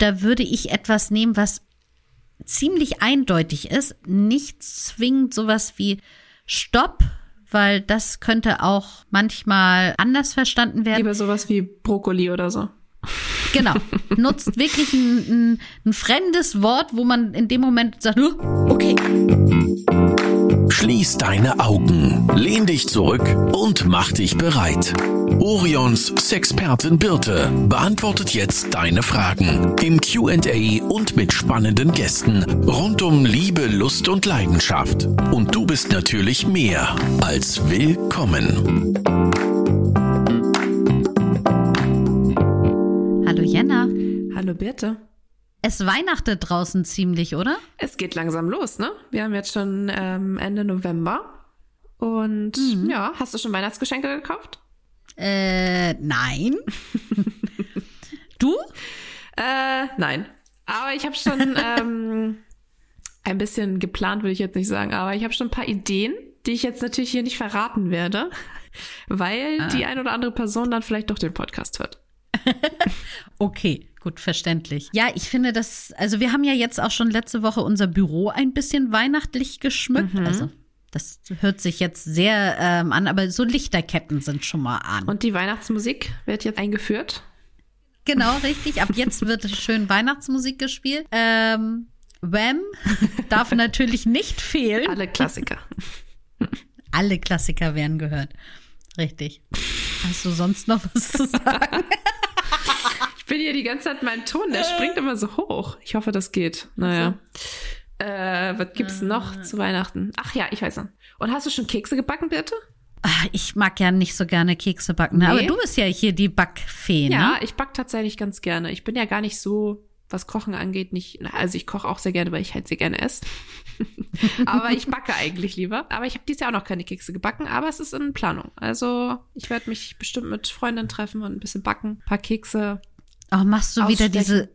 da würde ich etwas nehmen, was ziemlich eindeutig ist. Nicht zwingend sowas wie Stopp, weil das könnte auch manchmal anders verstanden werden. Lieber sowas wie Brokkoli oder so. Genau. Nutzt wirklich ein, ein, ein fremdes Wort, wo man in dem Moment sagt, okay. Schließ deine Augen, lehn dich zurück und mach dich bereit. Orions Sexpertin Birte beantwortet jetzt deine Fragen im QA und mit spannenden Gästen rund um Liebe, Lust und Leidenschaft. Und du bist natürlich mehr als willkommen. Hallo Jenna. Hallo Birte. Es weihnachtet draußen ziemlich, oder? Es geht langsam los, ne? Wir haben jetzt schon ähm, Ende November. Und mhm. ja, hast du schon Weihnachtsgeschenke gekauft? Äh, nein. du? Äh, nein. Aber ich habe schon ähm, ein bisschen geplant, würde ich jetzt nicht sagen, aber ich habe schon ein paar Ideen, die ich jetzt natürlich hier nicht verraten werde, weil ah. die ein oder andere Person dann vielleicht doch den Podcast hört. okay, gut, verständlich. Ja, ich finde das, also wir haben ja jetzt auch schon letzte Woche unser Büro ein bisschen weihnachtlich geschmückt. Mhm. Also das hört sich jetzt sehr ähm, an, aber so Lichterketten sind schon mal an. Und die Weihnachtsmusik wird jetzt eingeführt. Genau, richtig. Ab jetzt wird schön Weihnachtsmusik gespielt. Ähm, Wham darf natürlich nicht fehlen. Alle Klassiker. Alle Klassiker werden gehört. Richtig. Hast du sonst noch was zu sagen? ich bin hier die ganze Zeit mein Ton, der springt immer so hoch. Ich hoffe, das geht. Naja. Äh, was gibt's noch zu Weihnachten? Ach ja, ich weiß noch. Und hast du schon Kekse gebacken, Birte? Ach, ich mag ja nicht so gerne Kekse backen, nee. aber du bist ja hier die Backfee, ne? Ja, ich back tatsächlich ganz gerne. Ich bin ja gar nicht so, was Kochen angeht, nicht, also ich koche auch sehr gerne, weil ich halt sehr gerne esse. aber ich backe eigentlich lieber. Aber ich habe dieses Jahr auch noch keine Kekse gebacken, aber es ist in Planung. Also ich werde mich bestimmt mit Freundinnen treffen und ein bisschen backen, ein paar Kekse. Oh, machst du wieder diese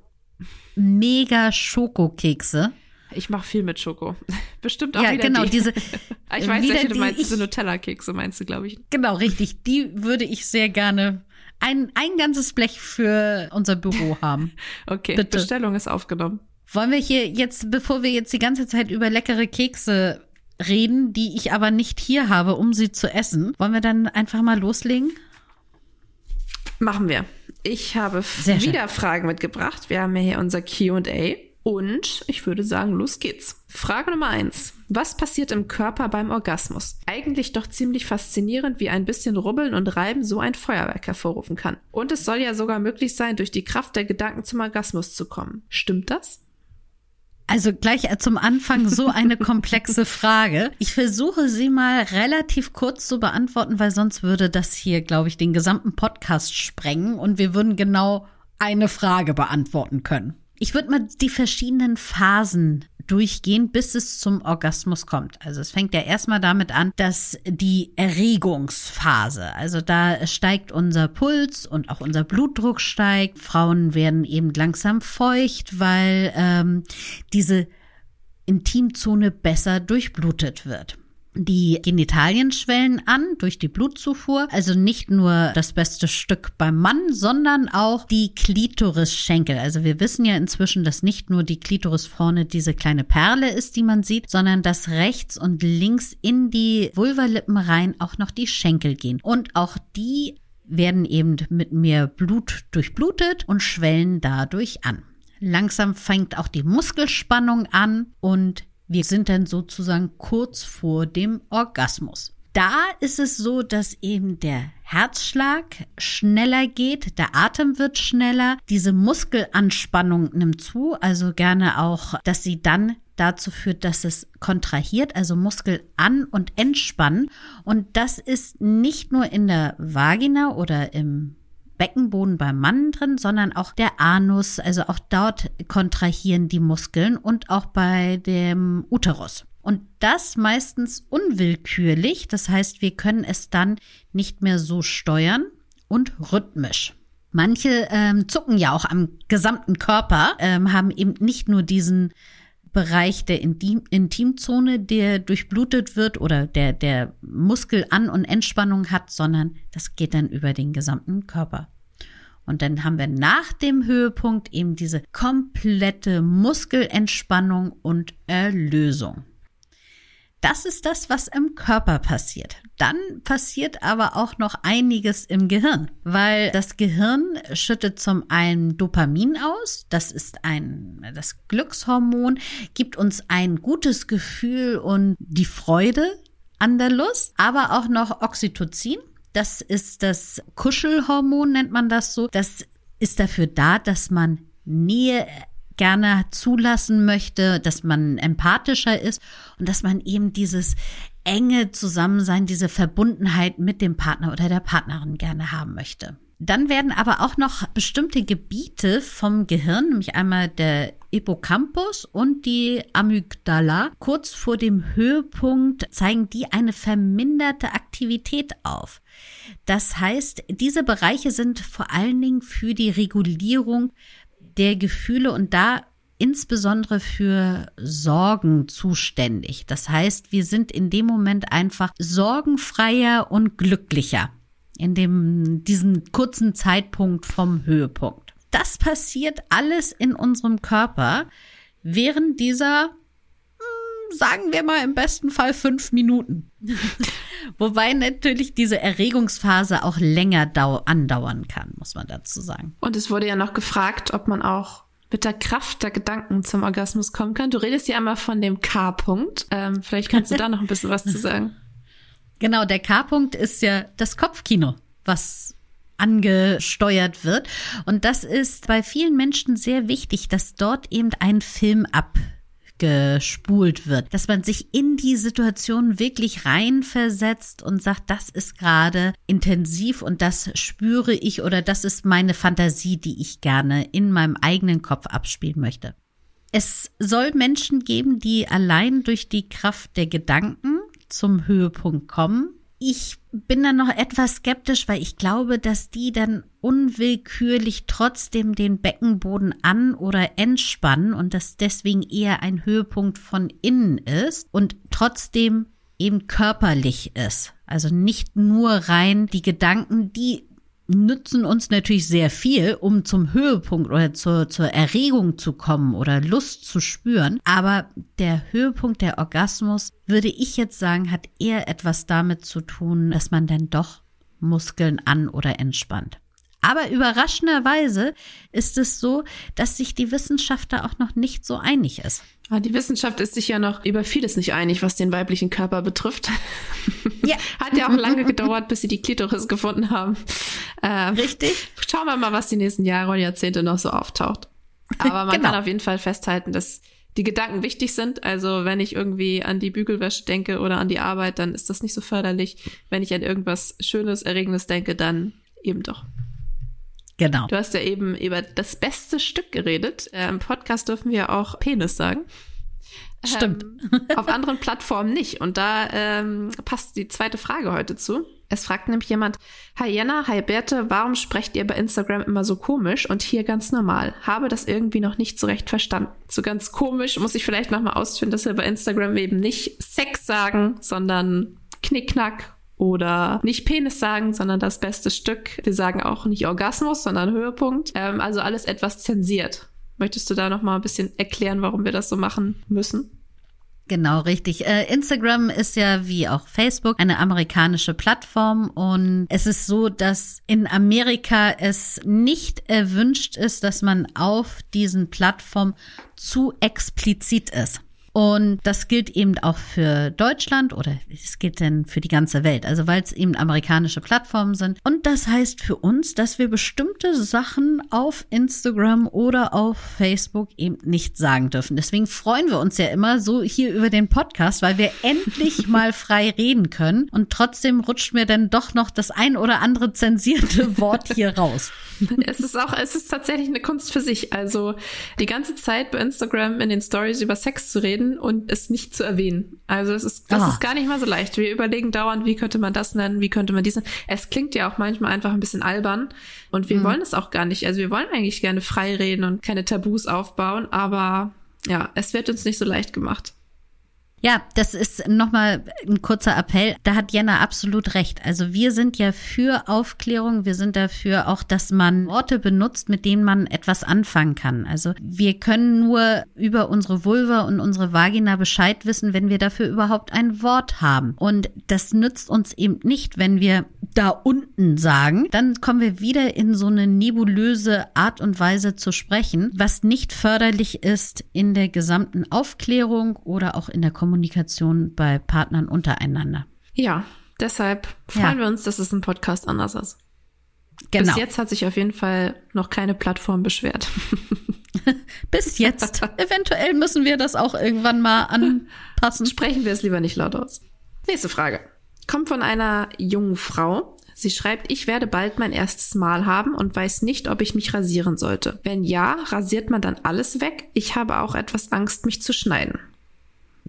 mega Schokokekse? Ich mache viel mit Schoko. Bestimmt auch ja, wieder genau, die. diese. ich weiß, welche du meinst, diese Nutella-Kekse meinst du, glaube ich. Genau, richtig. Die würde ich sehr gerne ein, ein ganzes Blech für unser Büro haben. okay, Bitte. Bestellung ist aufgenommen. Wollen wir hier jetzt, bevor wir jetzt die ganze Zeit über leckere Kekse reden, die ich aber nicht hier habe, um sie zu essen, wollen wir dann einfach mal loslegen? Machen wir. Ich habe wieder. Fragen mitgebracht. Wir haben ja hier unser QA. Und ich würde sagen, los geht's. Frage Nummer eins. Was passiert im Körper beim Orgasmus? Eigentlich doch ziemlich faszinierend, wie ein bisschen Rubbeln und Reiben so ein Feuerwerk hervorrufen kann. Und es soll ja sogar möglich sein, durch die Kraft der Gedanken zum Orgasmus zu kommen. Stimmt das? Also gleich zum Anfang so eine komplexe Frage. Ich versuche sie mal relativ kurz zu beantworten, weil sonst würde das hier, glaube ich, den gesamten Podcast sprengen und wir würden genau eine Frage beantworten können. Ich würde mal die verschiedenen Phasen durchgehen, bis es zum Orgasmus kommt. Also es fängt ja erstmal damit an, dass die Erregungsphase, also da steigt unser Puls und auch unser Blutdruck steigt. Frauen werden eben langsam feucht, weil ähm, diese Intimzone besser durchblutet wird. Die Genitalien schwellen an durch die Blutzufuhr, also nicht nur das beste Stück beim Mann, sondern auch die Klitorisschenkel. Also wir wissen ja inzwischen, dass nicht nur die Klitoris vorne diese kleine Perle ist, die man sieht, sondern dass rechts und links in die Vulvalippen rein auch noch die Schenkel gehen. Und auch die werden eben mit mehr Blut durchblutet und schwellen dadurch an. Langsam fängt auch die Muskelspannung an und wir sind dann sozusagen kurz vor dem Orgasmus. Da ist es so, dass eben der Herzschlag schneller geht, der Atem wird schneller, diese Muskelanspannung nimmt zu, also gerne auch, dass sie dann dazu führt, dass es kontrahiert, also Muskel an- und entspannen. Und das ist nicht nur in der Vagina oder im Beckenboden beim Mann drin, sondern auch der Anus, also auch dort kontrahieren die Muskeln und auch bei dem Uterus. Und das meistens unwillkürlich, das heißt, wir können es dann nicht mehr so steuern und rhythmisch. Manche ähm, zucken ja auch am gesamten Körper, ähm, haben eben nicht nur diesen Bereich der Intim Intimzone, der durchblutet wird oder der, der Muskel an- und Entspannung hat, sondern das geht dann über den gesamten Körper. Und dann haben wir nach dem Höhepunkt eben diese komplette Muskelentspannung und Erlösung. Das ist das, was im Körper passiert. Dann passiert aber auch noch einiges im Gehirn, weil das Gehirn schüttet zum einen Dopamin aus, das ist ein das Glückshormon, gibt uns ein gutes Gefühl und die Freude an der Lust, aber auch noch Oxytocin, das ist das Kuschelhormon, nennt man das so. Das ist dafür da, dass man Nähe gerne zulassen möchte, dass man empathischer ist und dass man eben dieses enge Zusammensein, diese Verbundenheit mit dem Partner oder der Partnerin gerne haben möchte. Dann werden aber auch noch bestimmte Gebiete vom Gehirn, nämlich einmal der Hippocampus und die Amygdala, kurz vor dem Höhepunkt zeigen die eine verminderte Aktivität auf. Das heißt, diese Bereiche sind vor allen Dingen für die Regulierung der Gefühle und da insbesondere für Sorgen zuständig. Das heißt, wir sind in dem Moment einfach sorgenfreier und glücklicher in dem, diesem kurzen Zeitpunkt vom Höhepunkt. Das passiert alles in unserem Körper während dieser, sagen wir mal im besten Fall fünf Minuten. Wobei natürlich diese Erregungsphase auch länger andauern kann, muss man dazu sagen. Und es wurde ja noch gefragt, ob man auch mit der Kraft der Gedanken zum Orgasmus kommen kann. Du redest ja einmal von dem K-Punkt. Ähm, vielleicht kannst du da noch ein bisschen was zu sagen. Genau, der K-Punkt ist ja das Kopfkino, was angesteuert wird. Und das ist bei vielen Menschen sehr wichtig, dass dort eben ein Film abgespult wird, dass man sich in die Situation wirklich reinversetzt und sagt, das ist gerade intensiv und das spüre ich oder das ist meine Fantasie, die ich gerne in meinem eigenen Kopf abspielen möchte. Es soll Menschen geben, die allein durch die Kraft der Gedanken zum Höhepunkt kommen. Ich bin dann noch etwas skeptisch, weil ich glaube, dass die dann unwillkürlich trotzdem den Beckenboden an oder entspannen und das deswegen eher ein Höhepunkt von innen ist und trotzdem eben körperlich ist. Also nicht nur rein die Gedanken, die nützen uns natürlich sehr viel, um zum Höhepunkt oder zur, zur Erregung zu kommen oder Lust zu spüren. Aber der Höhepunkt der Orgasmus, würde ich jetzt sagen, hat eher etwas damit zu tun, dass man dann doch Muskeln an oder entspannt. Aber überraschenderweise ist es so, dass sich die Wissenschaft da auch noch nicht so einig ist. Ah, die Wissenschaft ist sich ja noch über vieles nicht einig, was den weiblichen Körper betrifft. Ja. Hat ja auch lange gedauert, bis sie die Klitoris gefunden haben. Ähm, Richtig. Schauen wir mal, was die nächsten Jahre und Jahrzehnte noch so auftaucht. Aber man genau. kann auf jeden Fall festhalten, dass die Gedanken wichtig sind. Also wenn ich irgendwie an die Bügelwäsche denke oder an die Arbeit, dann ist das nicht so förderlich. Wenn ich an irgendwas Schönes, Erregendes denke, dann eben doch. Genau. Du hast ja eben über das beste Stück geredet. Äh, Im Podcast dürfen wir auch Penis sagen. Stimmt. Ähm, auf anderen Plattformen nicht. Und da ähm, passt die zweite Frage heute zu. Es fragt nämlich jemand, Hi Jenna, hi Berthe, warum sprecht ihr bei Instagram immer so komisch und hier ganz normal? Habe das irgendwie noch nicht so recht verstanden. So ganz komisch muss ich vielleicht nochmal ausführen, dass wir bei Instagram eben nicht Sex sagen, sondern Knickknack oder nicht Penis sagen, sondern das beste Stück. Wir sagen auch nicht Orgasmus, sondern Höhepunkt. Ähm, also alles etwas zensiert. Möchtest du da noch mal ein bisschen erklären, warum wir das so machen müssen? Genau, richtig. Äh, Instagram ist ja wie auch Facebook eine amerikanische Plattform und es ist so, dass in Amerika es nicht erwünscht ist, dass man auf diesen Plattformen zu explizit ist. Und das gilt eben auch für Deutschland oder es gilt denn für die ganze Welt. Also weil es eben amerikanische Plattformen sind. Und das heißt für uns, dass wir bestimmte Sachen auf Instagram oder auf Facebook eben nicht sagen dürfen. Deswegen freuen wir uns ja immer so hier über den Podcast, weil wir endlich mal frei reden können. Und trotzdem rutscht mir dann doch noch das ein oder andere zensierte Wort hier raus. Es ist auch, es ist tatsächlich eine Kunst für sich. Also die ganze Zeit bei Instagram in den Stories über Sex zu reden, reden und es nicht zu erwähnen. Also es ist, das ah. ist gar nicht mal so leicht. Wir überlegen dauernd, wie könnte man das nennen, wie könnte man dies nennen. Es klingt ja auch manchmal einfach ein bisschen albern und wir mhm. wollen es auch gar nicht. Also wir wollen eigentlich gerne frei reden und keine Tabus aufbauen, aber ja, es wird uns nicht so leicht gemacht. Ja, das ist nochmal ein kurzer Appell. Da hat Jenna absolut recht. Also wir sind ja für Aufklärung. Wir sind dafür auch, dass man Worte benutzt, mit denen man etwas anfangen kann. Also wir können nur über unsere Vulva und unsere Vagina Bescheid wissen, wenn wir dafür überhaupt ein Wort haben. Und das nützt uns eben nicht, wenn wir da unten sagen. Dann kommen wir wieder in so eine nebulöse Art und Weise zu sprechen, was nicht förderlich ist in der gesamten Aufklärung oder auch in der Kommunikation bei Partnern untereinander. Ja, deshalb freuen ja. wir uns, dass es ein Podcast anders ist. Genau. Bis jetzt hat sich auf jeden Fall noch keine Plattform beschwert. Bis jetzt. Eventuell müssen wir das auch irgendwann mal anpassen. Sprechen wir es lieber nicht laut aus. Nächste Frage. Kommt von einer jungen Frau. Sie schreibt, ich werde bald mein erstes Mal haben und weiß nicht, ob ich mich rasieren sollte. Wenn ja, rasiert man dann alles weg? Ich habe auch etwas Angst, mich zu schneiden.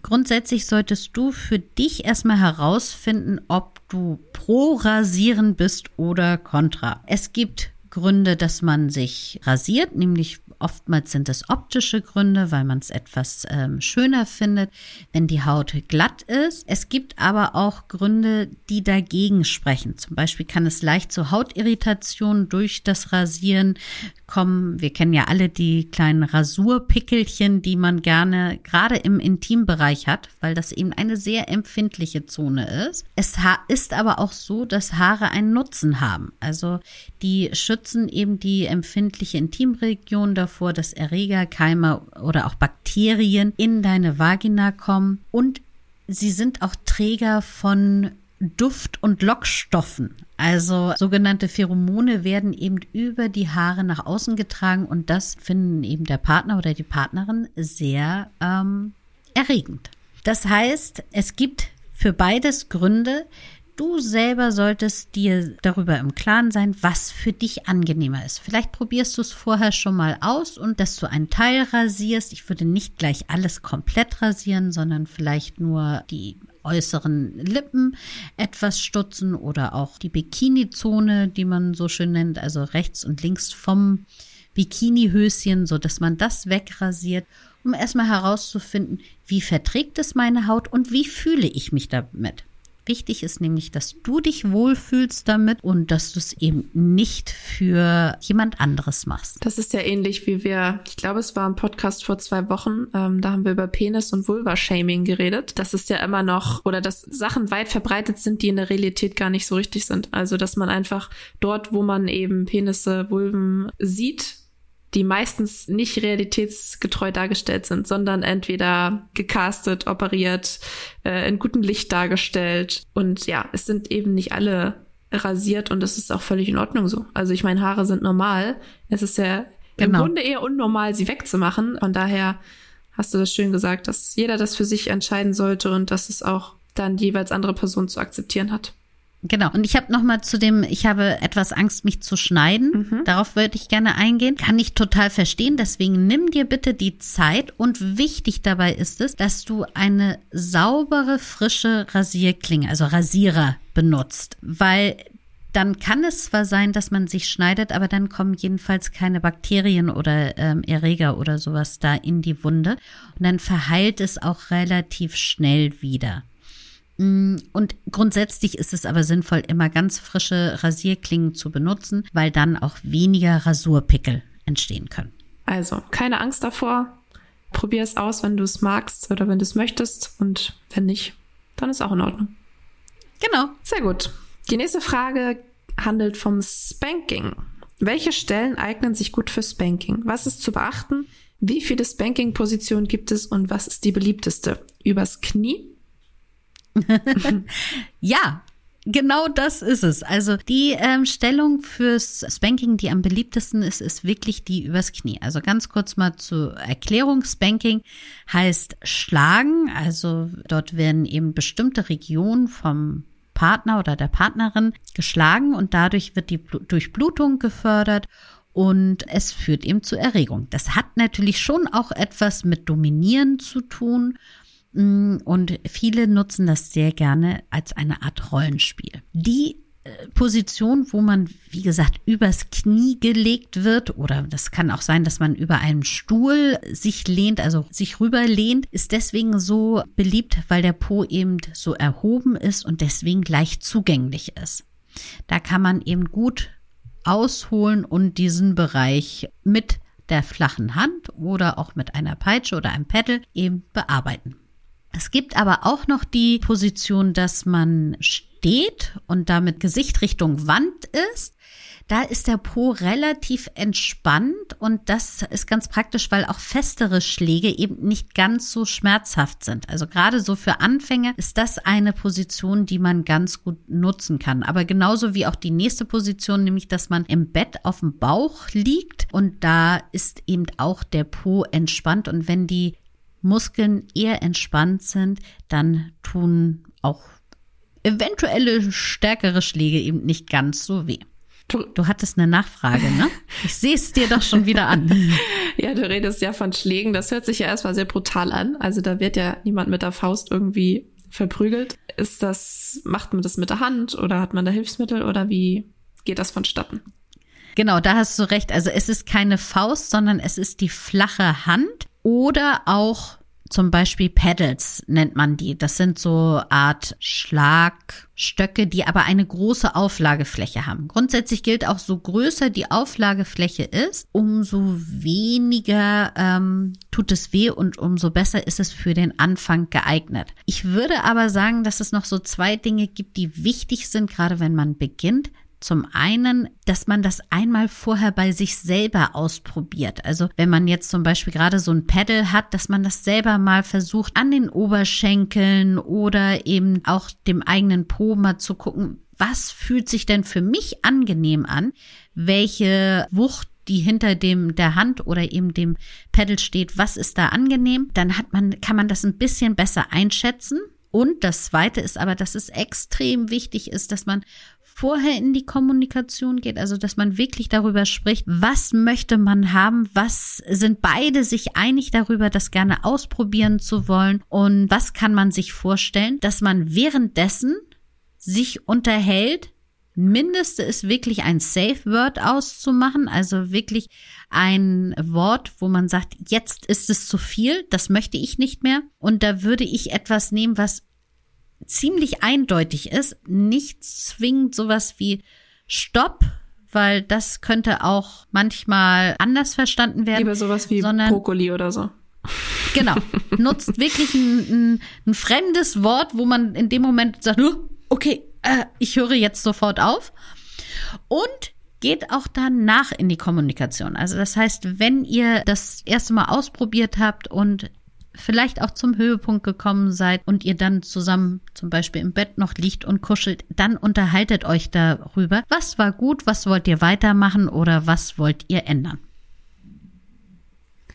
Grundsätzlich solltest du für dich erstmal herausfinden, ob du pro Rasieren bist oder contra. Es gibt Gründe, dass man sich rasiert, nämlich Oftmals sind es optische Gründe, weil man es etwas ähm, schöner findet, wenn die Haut glatt ist. Es gibt aber auch Gründe, die dagegen sprechen. Zum Beispiel kann es leicht zu Hautirritationen durch das Rasieren kommen. Wir kennen ja alle die kleinen Rasurpickelchen, die man gerne gerade im Intimbereich hat, weil das eben eine sehr empfindliche Zone ist. Es ist aber auch so, dass Haare einen Nutzen haben. Also die schützen eben die empfindliche Intimregion davor, dass Erreger, Keime oder auch Bakterien in deine Vagina kommen und sie sind auch Träger von Duft- und Lockstoffen. Also sogenannte Pheromone werden eben über die Haare nach außen getragen und das finden eben der Partner oder die Partnerin sehr ähm, erregend. Das heißt, es gibt für beides Gründe. Du selber solltest dir darüber im Klaren sein, was für dich angenehmer ist. Vielleicht probierst du es vorher schon mal aus und dass du einen Teil rasierst. Ich würde nicht gleich alles komplett rasieren, sondern vielleicht nur die äußeren Lippen etwas stutzen oder auch die Bikini-Zone, die man so schön nennt, also rechts und links vom Bikini-Höschen, so dass man das wegrasiert, um erstmal herauszufinden, wie verträgt es meine Haut und wie fühle ich mich damit. Wichtig ist nämlich, dass du dich wohlfühlst damit und dass du es eben nicht für jemand anderes machst. Das ist ja ähnlich wie wir, ich glaube, es war ein Podcast vor zwei Wochen, ähm, da haben wir über Penis- und Vulva-Shaming geredet. Das ist ja immer noch, oder dass Sachen weit verbreitet sind, die in der Realität gar nicht so richtig sind. Also, dass man einfach dort, wo man eben Penisse, Vulven sieht, die meistens nicht realitätsgetreu dargestellt sind, sondern entweder gecastet, operiert, äh, in gutem Licht dargestellt. Und ja, es sind eben nicht alle rasiert und das ist auch völlig in Ordnung so. Also ich meine, Haare sind normal. Es ist ja genau. im Grunde eher unnormal, sie wegzumachen. Von daher hast du das schön gesagt, dass jeder das für sich entscheiden sollte und dass es auch dann jeweils andere Person zu akzeptieren hat. Genau. Und ich habe noch mal zu dem, ich habe etwas Angst, mich zu schneiden. Mhm. Darauf würde ich gerne eingehen. Kann ich total verstehen. Deswegen nimm dir bitte die Zeit. Und wichtig dabei ist es, dass du eine saubere, frische Rasierklinge, also Rasierer benutzt. Weil dann kann es zwar sein, dass man sich schneidet, aber dann kommen jedenfalls keine Bakterien oder ähm, Erreger oder sowas da in die Wunde. Und dann verheilt es auch relativ schnell wieder. Mm, und grundsätzlich ist es aber sinnvoll, immer ganz frische Rasierklingen zu benutzen, weil dann auch weniger Rasurpickel entstehen können. Also, keine Angst davor. Probier es aus, wenn du es magst oder wenn du es möchtest. Und wenn nicht, dann ist auch in Ordnung. Genau. Sehr gut. Die nächste Frage handelt vom Spanking. Welche Stellen eignen sich gut für Spanking? Was ist zu beachten? Wie viele Spanking-Positionen gibt es und was ist die beliebteste? Übers Knie, ja, Genau das ist es. Also die ähm, Stellung fürs Spanking, die am beliebtesten ist, ist wirklich die übers Knie. Also ganz kurz mal zur Erklärung. Spanking heißt schlagen. Also dort werden eben bestimmte Regionen vom Partner oder der Partnerin geschlagen und dadurch wird die Durchblutung gefördert und es führt eben zu Erregung. Das hat natürlich schon auch etwas mit Dominieren zu tun und viele nutzen das sehr gerne als eine Art Rollenspiel. Die äh, Position, wo man, wie gesagt, übers Knie gelegt wird oder das kann auch sein, dass man über einen Stuhl sich lehnt, also sich rüberlehnt, ist deswegen so beliebt, weil der Po eben so erhoben ist und deswegen leicht zugänglich ist. Da kann man eben gut ausholen und diesen Bereich mit der flachen Hand oder auch mit einer Peitsche oder einem Pedal eben bearbeiten. Es gibt aber auch noch die Position, dass man steht und damit Gesicht Richtung Wand ist. Da ist der Po relativ entspannt und das ist ganz praktisch, weil auch festere Schläge eben nicht ganz so schmerzhaft sind. Also gerade so für Anfänger ist das eine Position, die man ganz gut nutzen kann. Aber genauso wie auch die nächste Position, nämlich dass man im Bett auf dem Bauch liegt und da ist eben auch der Po entspannt und wenn die Muskeln eher entspannt sind, dann tun auch eventuelle stärkere Schläge eben nicht ganz so weh. Du, du hattest eine Nachfrage, ne? Ich sehe es dir doch schon wieder an. ja, du redest ja von Schlägen. Das hört sich ja erstmal sehr brutal an. Also da wird ja niemand mit der Faust irgendwie verprügelt. Ist das, macht man das mit der Hand oder hat man da Hilfsmittel oder wie geht das vonstatten? Genau, da hast du recht. Also es ist keine Faust, sondern es ist die flache Hand oder auch zum Beispiel Pedals nennt man die. Das sind so Art Schlagstöcke, die aber eine große Auflagefläche haben. Grundsätzlich gilt auch, so größer die Auflagefläche ist, umso weniger ähm, tut es weh und umso besser ist es für den Anfang geeignet. Ich würde aber sagen, dass es noch so zwei Dinge gibt, die wichtig sind, gerade wenn man beginnt. Zum einen, dass man das einmal vorher bei sich selber ausprobiert. Also wenn man jetzt zum Beispiel gerade so ein Pedal hat, dass man das selber mal versucht an den Oberschenkeln oder eben auch dem eigenen Po mal zu gucken, was fühlt sich denn für mich angenehm an? Welche Wucht die hinter dem der Hand oder eben dem Pedal steht, was ist da angenehm, dann hat man kann man das ein bisschen besser einschätzen. Und das zweite ist aber, dass es extrem wichtig ist, dass man vorher in die Kommunikation geht, also dass man wirklich darüber spricht, was möchte man haben, was sind beide sich einig darüber, das gerne ausprobieren zu wollen und was kann man sich vorstellen, dass man währenddessen sich unterhält, Mindeste ist wirklich ein Safe Word auszumachen, also wirklich ein Wort, wo man sagt, jetzt ist es zu viel, das möchte ich nicht mehr. Und da würde ich etwas nehmen, was ziemlich eindeutig ist, nicht zwingend sowas wie Stopp, weil das könnte auch manchmal anders verstanden werden. Lieber sowas wie sondern, Brokkoli oder so. Genau. Nutzt wirklich ein, ein, ein, fremdes Wort, wo man in dem Moment sagt, oh, okay, äh, ich höre jetzt sofort auf. Und geht auch danach in die Kommunikation. Also das heißt, wenn ihr das erste Mal ausprobiert habt und vielleicht auch zum Höhepunkt gekommen seid und ihr dann zusammen zum Beispiel im Bett noch liegt und kuschelt, dann unterhaltet euch darüber, was war gut, was wollt ihr weitermachen oder was wollt ihr ändern.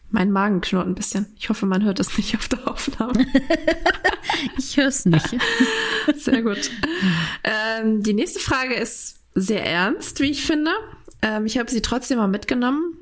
Mein Magen knurrt ein bisschen. Ich hoffe, man hört es nicht auf der Aufnahme. ich höre es nicht. Sehr gut. Ähm, die nächste Frage ist sehr ernst, wie ich finde. Ähm, ich habe sie trotzdem mal mitgenommen,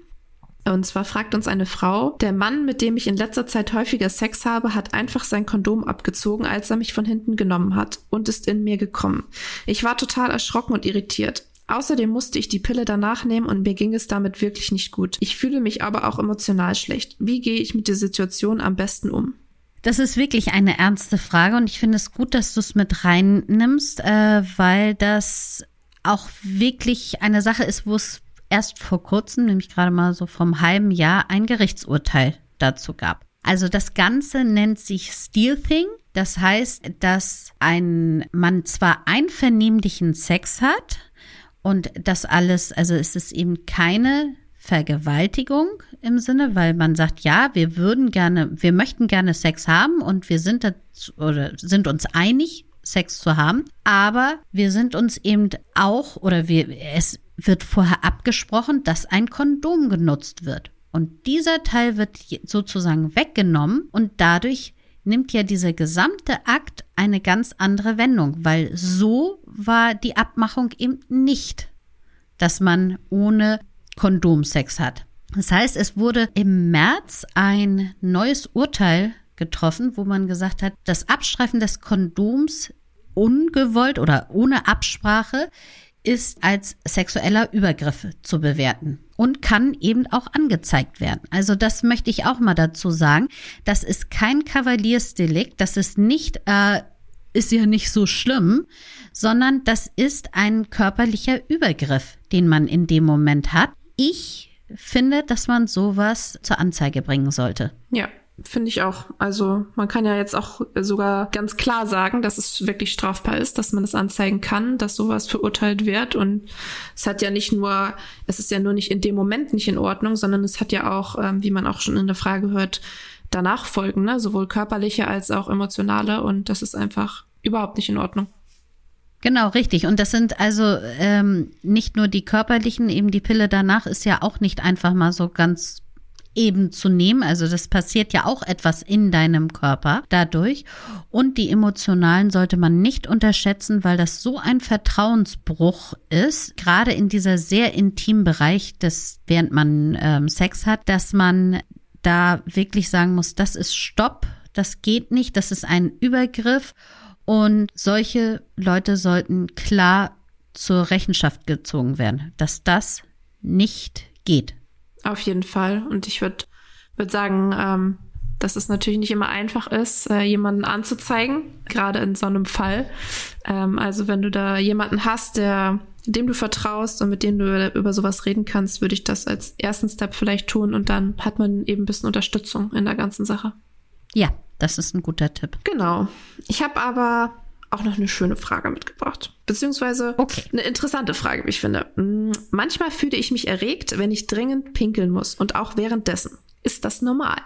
und zwar fragt uns eine Frau, der Mann, mit dem ich in letzter Zeit häufiger Sex habe, hat einfach sein Kondom abgezogen, als er mich von hinten genommen hat und ist in mir gekommen. Ich war total erschrocken und irritiert. Außerdem musste ich die Pille danach nehmen und mir ging es damit wirklich nicht gut. Ich fühle mich aber auch emotional schlecht. Wie gehe ich mit der Situation am besten um? Das ist wirklich eine ernste Frage und ich finde es gut, dass du es mit reinnimmst, äh, weil das auch wirklich eine Sache ist, wo es erst vor kurzem, nämlich gerade mal so vom halben Jahr, ein Gerichtsurteil dazu gab. Also das Ganze nennt sich Stealthing. Das heißt, dass ein Mann zwar einvernehmlichen Sex hat und das alles, also es ist eben keine Vergewaltigung im Sinne, weil man sagt, ja, wir würden gerne, wir möchten gerne Sex haben und wir sind dazu, oder sind uns einig, Sex zu haben, aber wir sind uns eben auch oder wir es wird vorher abgesprochen, dass ein Kondom genutzt wird. Und dieser Teil wird sozusagen weggenommen und dadurch nimmt ja dieser gesamte Akt eine ganz andere Wendung, weil so war die Abmachung eben nicht, dass man ohne Kondom Sex hat. Das heißt, es wurde im März ein neues Urteil getroffen, wo man gesagt hat, das Abstreifen des Kondoms ungewollt oder ohne Absprache ist als sexueller Übergriff zu bewerten und kann eben auch angezeigt werden. Also das möchte ich auch mal dazu sagen. Das ist kein Kavaliersdelikt, das ist nicht, äh, ist ja nicht so schlimm, sondern das ist ein körperlicher Übergriff, den man in dem Moment hat. Ich finde, dass man sowas zur Anzeige bringen sollte. Ja, Finde ich auch. Also man kann ja jetzt auch sogar ganz klar sagen, dass es wirklich strafbar ist, dass man es anzeigen kann, dass sowas verurteilt wird. Und es hat ja nicht nur, es ist ja nur nicht in dem Moment nicht in Ordnung, sondern es hat ja auch, ähm, wie man auch schon in der Frage hört, danach Folgen, ne? sowohl körperliche als auch emotionale. Und das ist einfach überhaupt nicht in Ordnung. Genau, richtig. Und das sind also ähm, nicht nur die körperlichen, eben die Pille danach ist ja auch nicht einfach mal so ganz eben zu nehmen. Also das passiert ja auch etwas in deinem Körper dadurch. Und die emotionalen sollte man nicht unterschätzen, weil das so ein Vertrauensbruch ist, gerade in dieser sehr intimen Bereich des, während man ähm, Sex hat, dass man da wirklich sagen muss, das ist Stopp, das geht nicht, das ist ein Übergriff. Und solche Leute sollten klar zur Rechenschaft gezogen werden, dass das nicht geht. Auf jeden Fall. Und ich würde würd sagen, ähm, dass es natürlich nicht immer einfach ist, äh, jemanden anzuzeigen, gerade in so einem Fall. Ähm, also wenn du da jemanden hast, der dem du vertraust und mit dem du über sowas reden kannst, würde ich das als ersten Step vielleicht tun und dann hat man eben ein bisschen Unterstützung in der ganzen Sache. Ja, das ist ein guter Tipp. Genau. Ich habe aber auch noch eine schöne Frage mitgebracht. Beziehungsweise okay. eine interessante Frage, wie ich finde. Mm, manchmal fühle ich mich erregt, wenn ich dringend pinkeln muss und auch währenddessen. Ist das normal?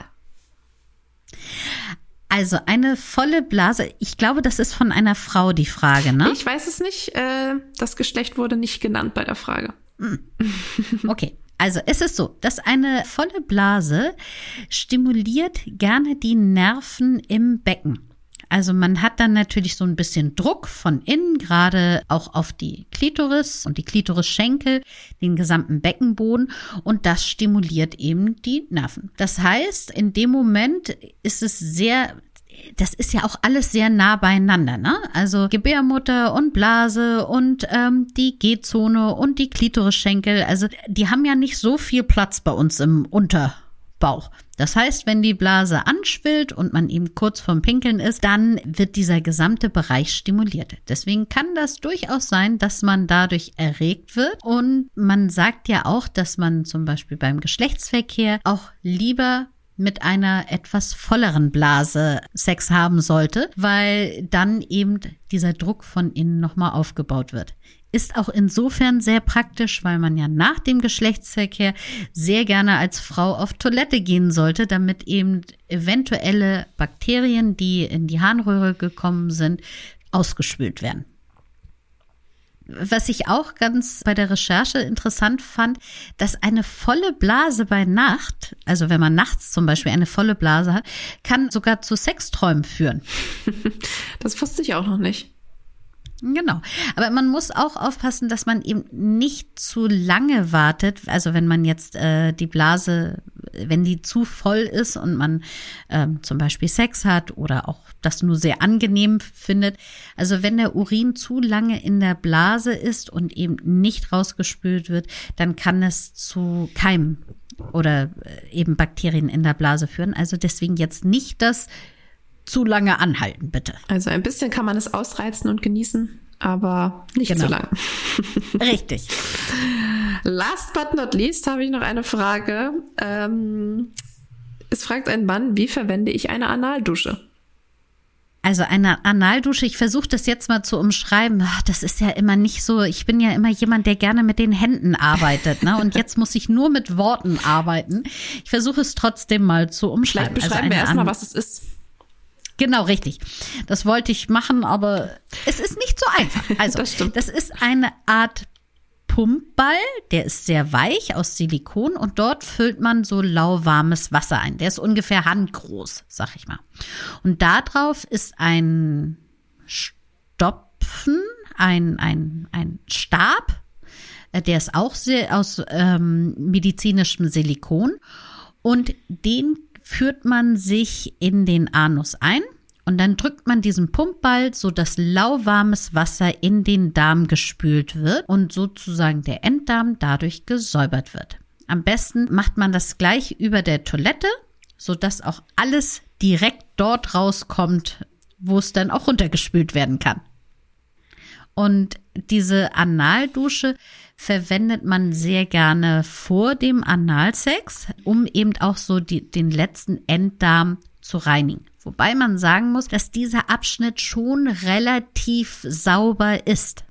Also eine volle Blase, ich glaube, das ist von einer Frau die Frage, ne? Ich weiß es nicht. Äh, das Geschlecht wurde nicht genannt bei der Frage. Hm. Okay. Also es ist so, dass eine volle Blase stimuliert gerne die Nerven im Becken. Also man hat dann natürlich so ein bisschen Druck von innen, gerade auch auf die Klitoris und die Klitorisschenkel, den gesamten Beckenboden und das stimuliert eben die Nerven. Das heißt, in dem Moment ist es sehr das ist ja auch alles sehr nah beieinander, ne? Also Gebärmutter und Blase und ähm, die G-Zone und die Klitorisschenkel. Also die haben ja nicht so viel Platz bei uns im Unter Bauch. Das heißt, wenn die Blase anschwillt und man eben kurz vorm Pinkeln ist, dann wird dieser gesamte Bereich stimuliert. Deswegen kann das durchaus sein, dass man dadurch erregt wird. Und man sagt ja auch, dass man zum Beispiel beim Geschlechtsverkehr auch lieber mit einer etwas volleren Blase Sex haben sollte, weil dann eben dieser Druck von innen nochmal aufgebaut wird ist auch insofern sehr praktisch, weil man ja nach dem Geschlechtsverkehr sehr gerne als Frau auf Toilette gehen sollte, damit eben eventuelle Bakterien, die in die Harnröhre gekommen sind, ausgespült werden. Was ich auch ganz bei der Recherche interessant fand, dass eine volle Blase bei Nacht, also wenn man nachts zum Beispiel eine volle Blase hat, kann sogar zu Sexträumen führen. Das wusste ich auch noch nicht. Genau. Aber man muss auch aufpassen, dass man eben nicht zu lange wartet. Also wenn man jetzt äh, die Blase, wenn die zu voll ist und man ähm, zum Beispiel Sex hat oder auch das nur sehr angenehm findet. Also wenn der Urin zu lange in der Blase ist und eben nicht rausgespült wird, dann kann es zu Keimen oder äh, eben Bakterien in der Blase führen. Also deswegen jetzt nicht das zu lange anhalten, bitte. Also ein bisschen kann man es ausreizen und genießen, aber nicht genau. zu lang. Richtig. Last but not least habe ich noch eine Frage. Ähm, es fragt ein Mann, wie verwende ich eine Analdusche? Also eine Analdusche, ich versuche das jetzt mal zu umschreiben. Ach, das ist ja immer nicht so. Ich bin ja immer jemand, der gerne mit den Händen arbeitet. Ne? Und jetzt muss ich nur mit Worten arbeiten. Ich versuche es trotzdem mal zu umschreiben. Vielleicht beschreiben also wir erstmal, was es ist. Genau, richtig. Das wollte ich machen, aber es ist nicht so einfach. Also, das, das ist eine Art Pumpball, der ist sehr weich aus Silikon und dort füllt man so lauwarmes Wasser ein. Der ist ungefähr handgroß, sag ich mal. Und darauf ist ein Stopfen, ein, ein, ein Stab, äh, der ist auch sehr aus ähm, medizinischem Silikon und den führt man sich in den Anus ein Und dann drückt man diesen Pumpball, so dass lauwarmes Wasser in den Darm gespült wird und sozusagen der Enddarm dadurch gesäubert wird. Am besten macht man das gleich über der Toilette, so dass auch alles direkt dort rauskommt, wo es dann auch runtergespült werden kann. Und diese Analdusche verwendet man sehr gerne vor dem Analsex, um eben auch so die, den letzten Enddarm zu reinigen. Wobei man sagen muss, dass dieser Abschnitt schon relativ sauber ist.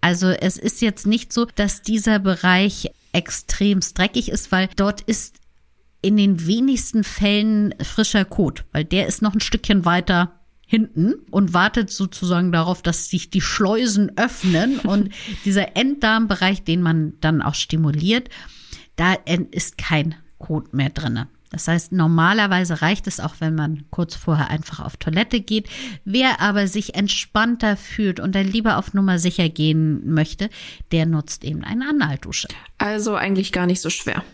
Also es ist jetzt nicht so, dass dieser Bereich extrem dreckig ist, weil dort ist in den wenigsten Fällen frischer Kot, weil der ist noch ein Stückchen weiter hinten und wartet sozusagen darauf, dass sich die Schleusen öffnen und dieser Enddarmbereich, den man dann auch stimuliert, da ist kein Kot mehr drinne. Das heißt, normalerweise reicht es auch, wenn man kurz vorher einfach auf Toilette geht. Wer aber sich entspannter fühlt und dann lieber auf Nummer sicher gehen möchte, der nutzt eben eine Analdusche. Also eigentlich gar nicht so schwer.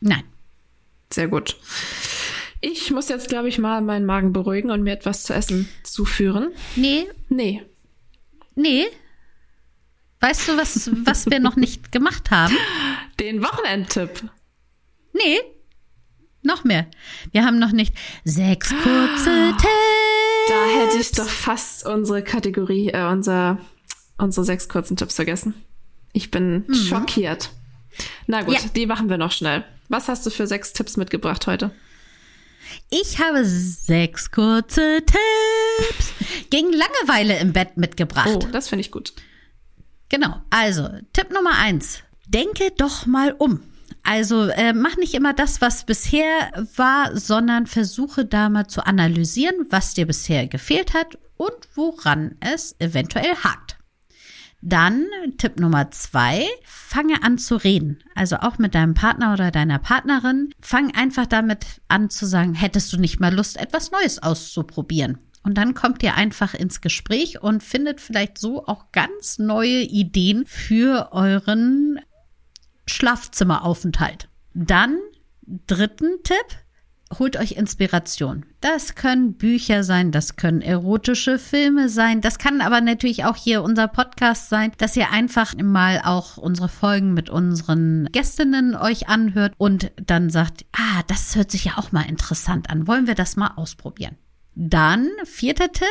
Nein. Sehr gut. Ich muss jetzt, glaube ich, mal meinen Magen beruhigen und mir etwas zu essen zuführen. Nee. Nee. Nee. Weißt du, was, was wir noch nicht gemacht haben? Den Wochenendtipp. Nee, noch mehr. Wir haben noch nicht sechs kurze Tipps. Da hätte ich doch fast unsere Kategorie, äh, unser, unsere sechs kurzen Tipps vergessen. Ich bin mhm. schockiert. Na gut, ja. die machen wir noch schnell. Was hast du für sechs Tipps mitgebracht heute? Ich habe sechs kurze Tipps gegen Langeweile im Bett mitgebracht. Oh, das finde ich gut. Genau. Also, Tipp Nummer eins. Denke doch mal um. Also äh, mach nicht immer das, was bisher war, sondern versuche da mal zu analysieren, was dir bisher gefehlt hat und woran es eventuell hakt. Dann Tipp Nummer zwei, fange an zu reden. Also auch mit deinem Partner oder deiner Partnerin. Fang einfach damit an zu sagen, hättest du nicht mal Lust, etwas Neues auszuprobieren? Und dann kommt ihr einfach ins Gespräch und findet vielleicht so auch ganz neue Ideen für euren Schlafzimmeraufenthalt. Dann dritten Tipp, holt euch Inspiration. Das können Bücher sein, das können erotische Filme sein, das kann aber natürlich auch hier unser Podcast sein, dass ihr einfach mal auch unsere Folgen mit unseren Gästinnen euch anhört und dann sagt, ah, das hört sich ja auch mal interessant an, wollen wir das mal ausprobieren. Dann vierter Tipp,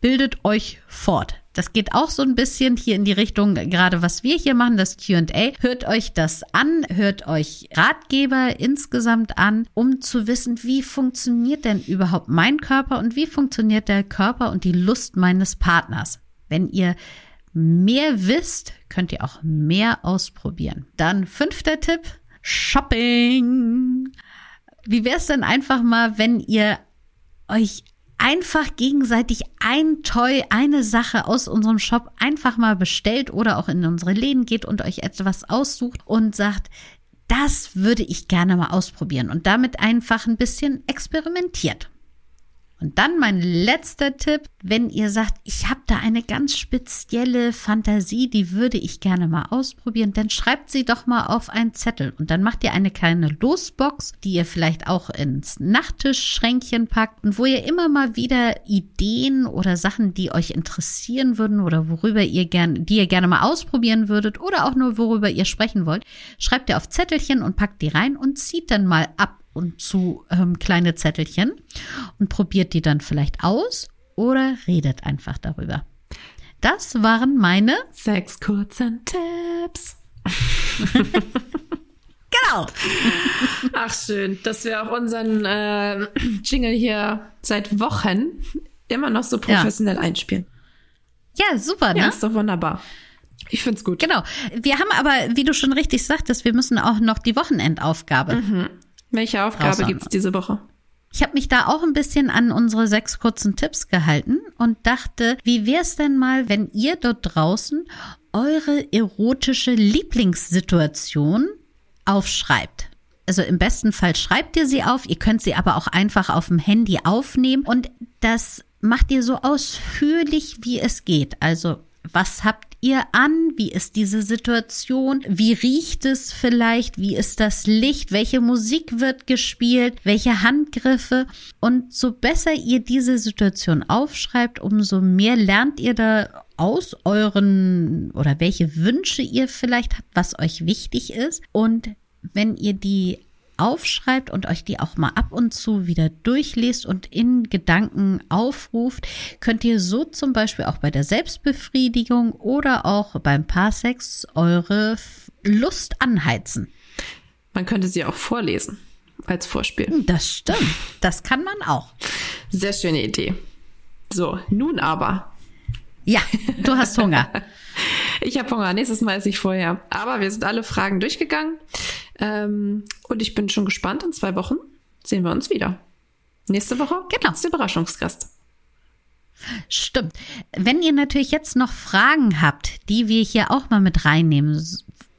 bildet euch fort. Das geht auch so ein bisschen hier in die Richtung, gerade was wir hier machen, das QA. Hört euch das an, hört euch Ratgeber insgesamt an, um zu wissen, wie funktioniert denn überhaupt mein Körper und wie funktioniert der Körper und die Lust meines Partners. Wenn ihr mehr wisst, könnt ihr auch mehr ausprobieren. Dann fünfter Tipp, Shopping. Wie wäre es denn einfach mal, wenn ihr euch einfach gegenseitig ein Toy, eine Sache aus unserem Shop einfach mal bestellt oder auch in unsere Läden geht und euch etwas aussucht und sagt, das würde ich gerne mal ausprobieren und damit einfach ein bisschen experimentiert. Und dann mein letzter Tipp, wenn ihr sagt, ich habe da eine ganz spezielle Fantasie, die würde ich gerne mal ausprobieren, dann schreibt sie doch mal auf einen Zettel. Und dann macht ihr eine kleine Losbox, die ihr vielleicht auch ins Nachttischschränkchen packt und wo ihr immer mal wieder Ideen oder Sachen, die euch interessieren würden oder worüber ihr gerne, die ihr gerne mal ausprobieren würdet oder auch nur worüber ihr sprechen wollt, schreibt ihr auf Zettelchen und packt die rein und zieht dann mal ab und zu ähm, kleine Zettelchen und probiert die dann vielleicht aus oder redet einfach darüber. Das waren meine sechs kurzen Tipps. genau. Ach schön, dass wir auch unseren äh, Jingle hier seit Wochen immer noch so professionell ja. einspielen. Ja, super, ne? Ja, ist doch wunderbar. Ich find's gut. Genau. Wir haben aber, wie du schon richtig sagtest, wir müssen auch noch die Wochenendaufgabe mhm. Welche Aufgabe gibt es diese Woche? Ich habe mich da auch ein bisschen an unsere sechs kurzen Tipps gehalten und dachte, wie wäre es denn mal, wenn ihr dort draußen eure erotische Lieblingssituation aufschreibt? Also im besten Fall schreibt ihr sie auf, ihr könnt sie aber auch einfach auf dem Handy aufnehmen und das macht ihr so ausführlich, wie es geht. Also Was habt ihr an? Wie ist diese Situation? Wie riecht es vielleicht? Wie ist das Licht? Welche Musik wird gespielt? Welche Handgriffe? Und so besser ihr diese Situation aufschreibt, umso mehr lernt ihr da aus euren oder welche Wünsche ihr vielleicht habt, was euch wichtig ist. Und wenn ihr die aufschreibt und euch die auch mal ab und zu wieder durchliest und in Gedanken aufruft, könnt ihr so zum Beispiel auch bei der Selbstbefriedigung oder auch beim Paarsex eure Lust anheizen. Man könnte sie auch vorlesen als Vorspiel. Das stimmt. Das kann man auch. Sehr schöne Idee. So, nun aber. Ja, du hast Hunger. ich habe Hunger. Nächstes Mal esse ich vorher. Aber wir sind alle Fragen durchgegangen. Ähm, und ich bin schon gespannt. In zwei Wochen sehen wir uns wieder. Nächste Woche genau. ist Überraschungsgast. Stimmt. Wenn ihr natürlich jetzt noch Fragen habt, die wir hier auch mal mit reinnehmen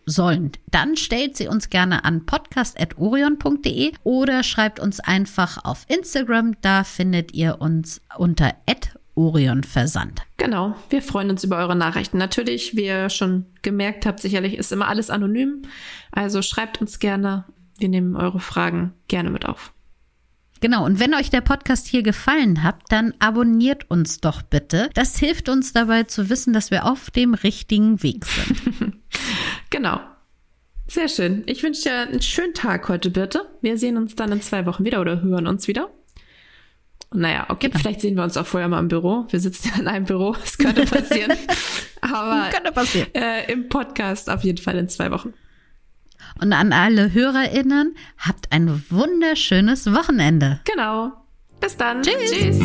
sollen, dann stellt sie uns gerne an podcast.orion.de oder schreibt uns einfach auf Instagram. Da findet ihr uns unter Orion Versand. Genau, wir freuen uns über eure Nachrichten. Natürlich, wie ihr schon gemerkt habt, sicherlich ist immer alles anonym. Also schreibt uns gerne. Wir nehmen eure Fragen gerne mit auf. Genau, und wenn euch der Podcast hier gefallen hat, dann abonniert uns doch bitte. Das hilft uns dabei zu wissen, dass wir auf dem richtigen Weg sind. genau. Sehr schön. Ich wünsche dir einen schönen Tag heute, Birte. Wir sehen uns dann in zwei Wochen wieder oder hören uns wieder. Naja, okay, genau. vielleicht sehen wir uns auch vorher mal im Büro. Wir sitzen ja in einem Büro, es könnte passieren. Aber könnte passieren. Äh, im Podcast auf jeden Fall in zwei Wochen. Und an alle HörerInnen, habt ein wunderschönes Wochenende. Genau. Bis dann. Tschüss. Tschüss.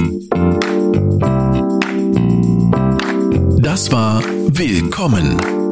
Das war Willkommen,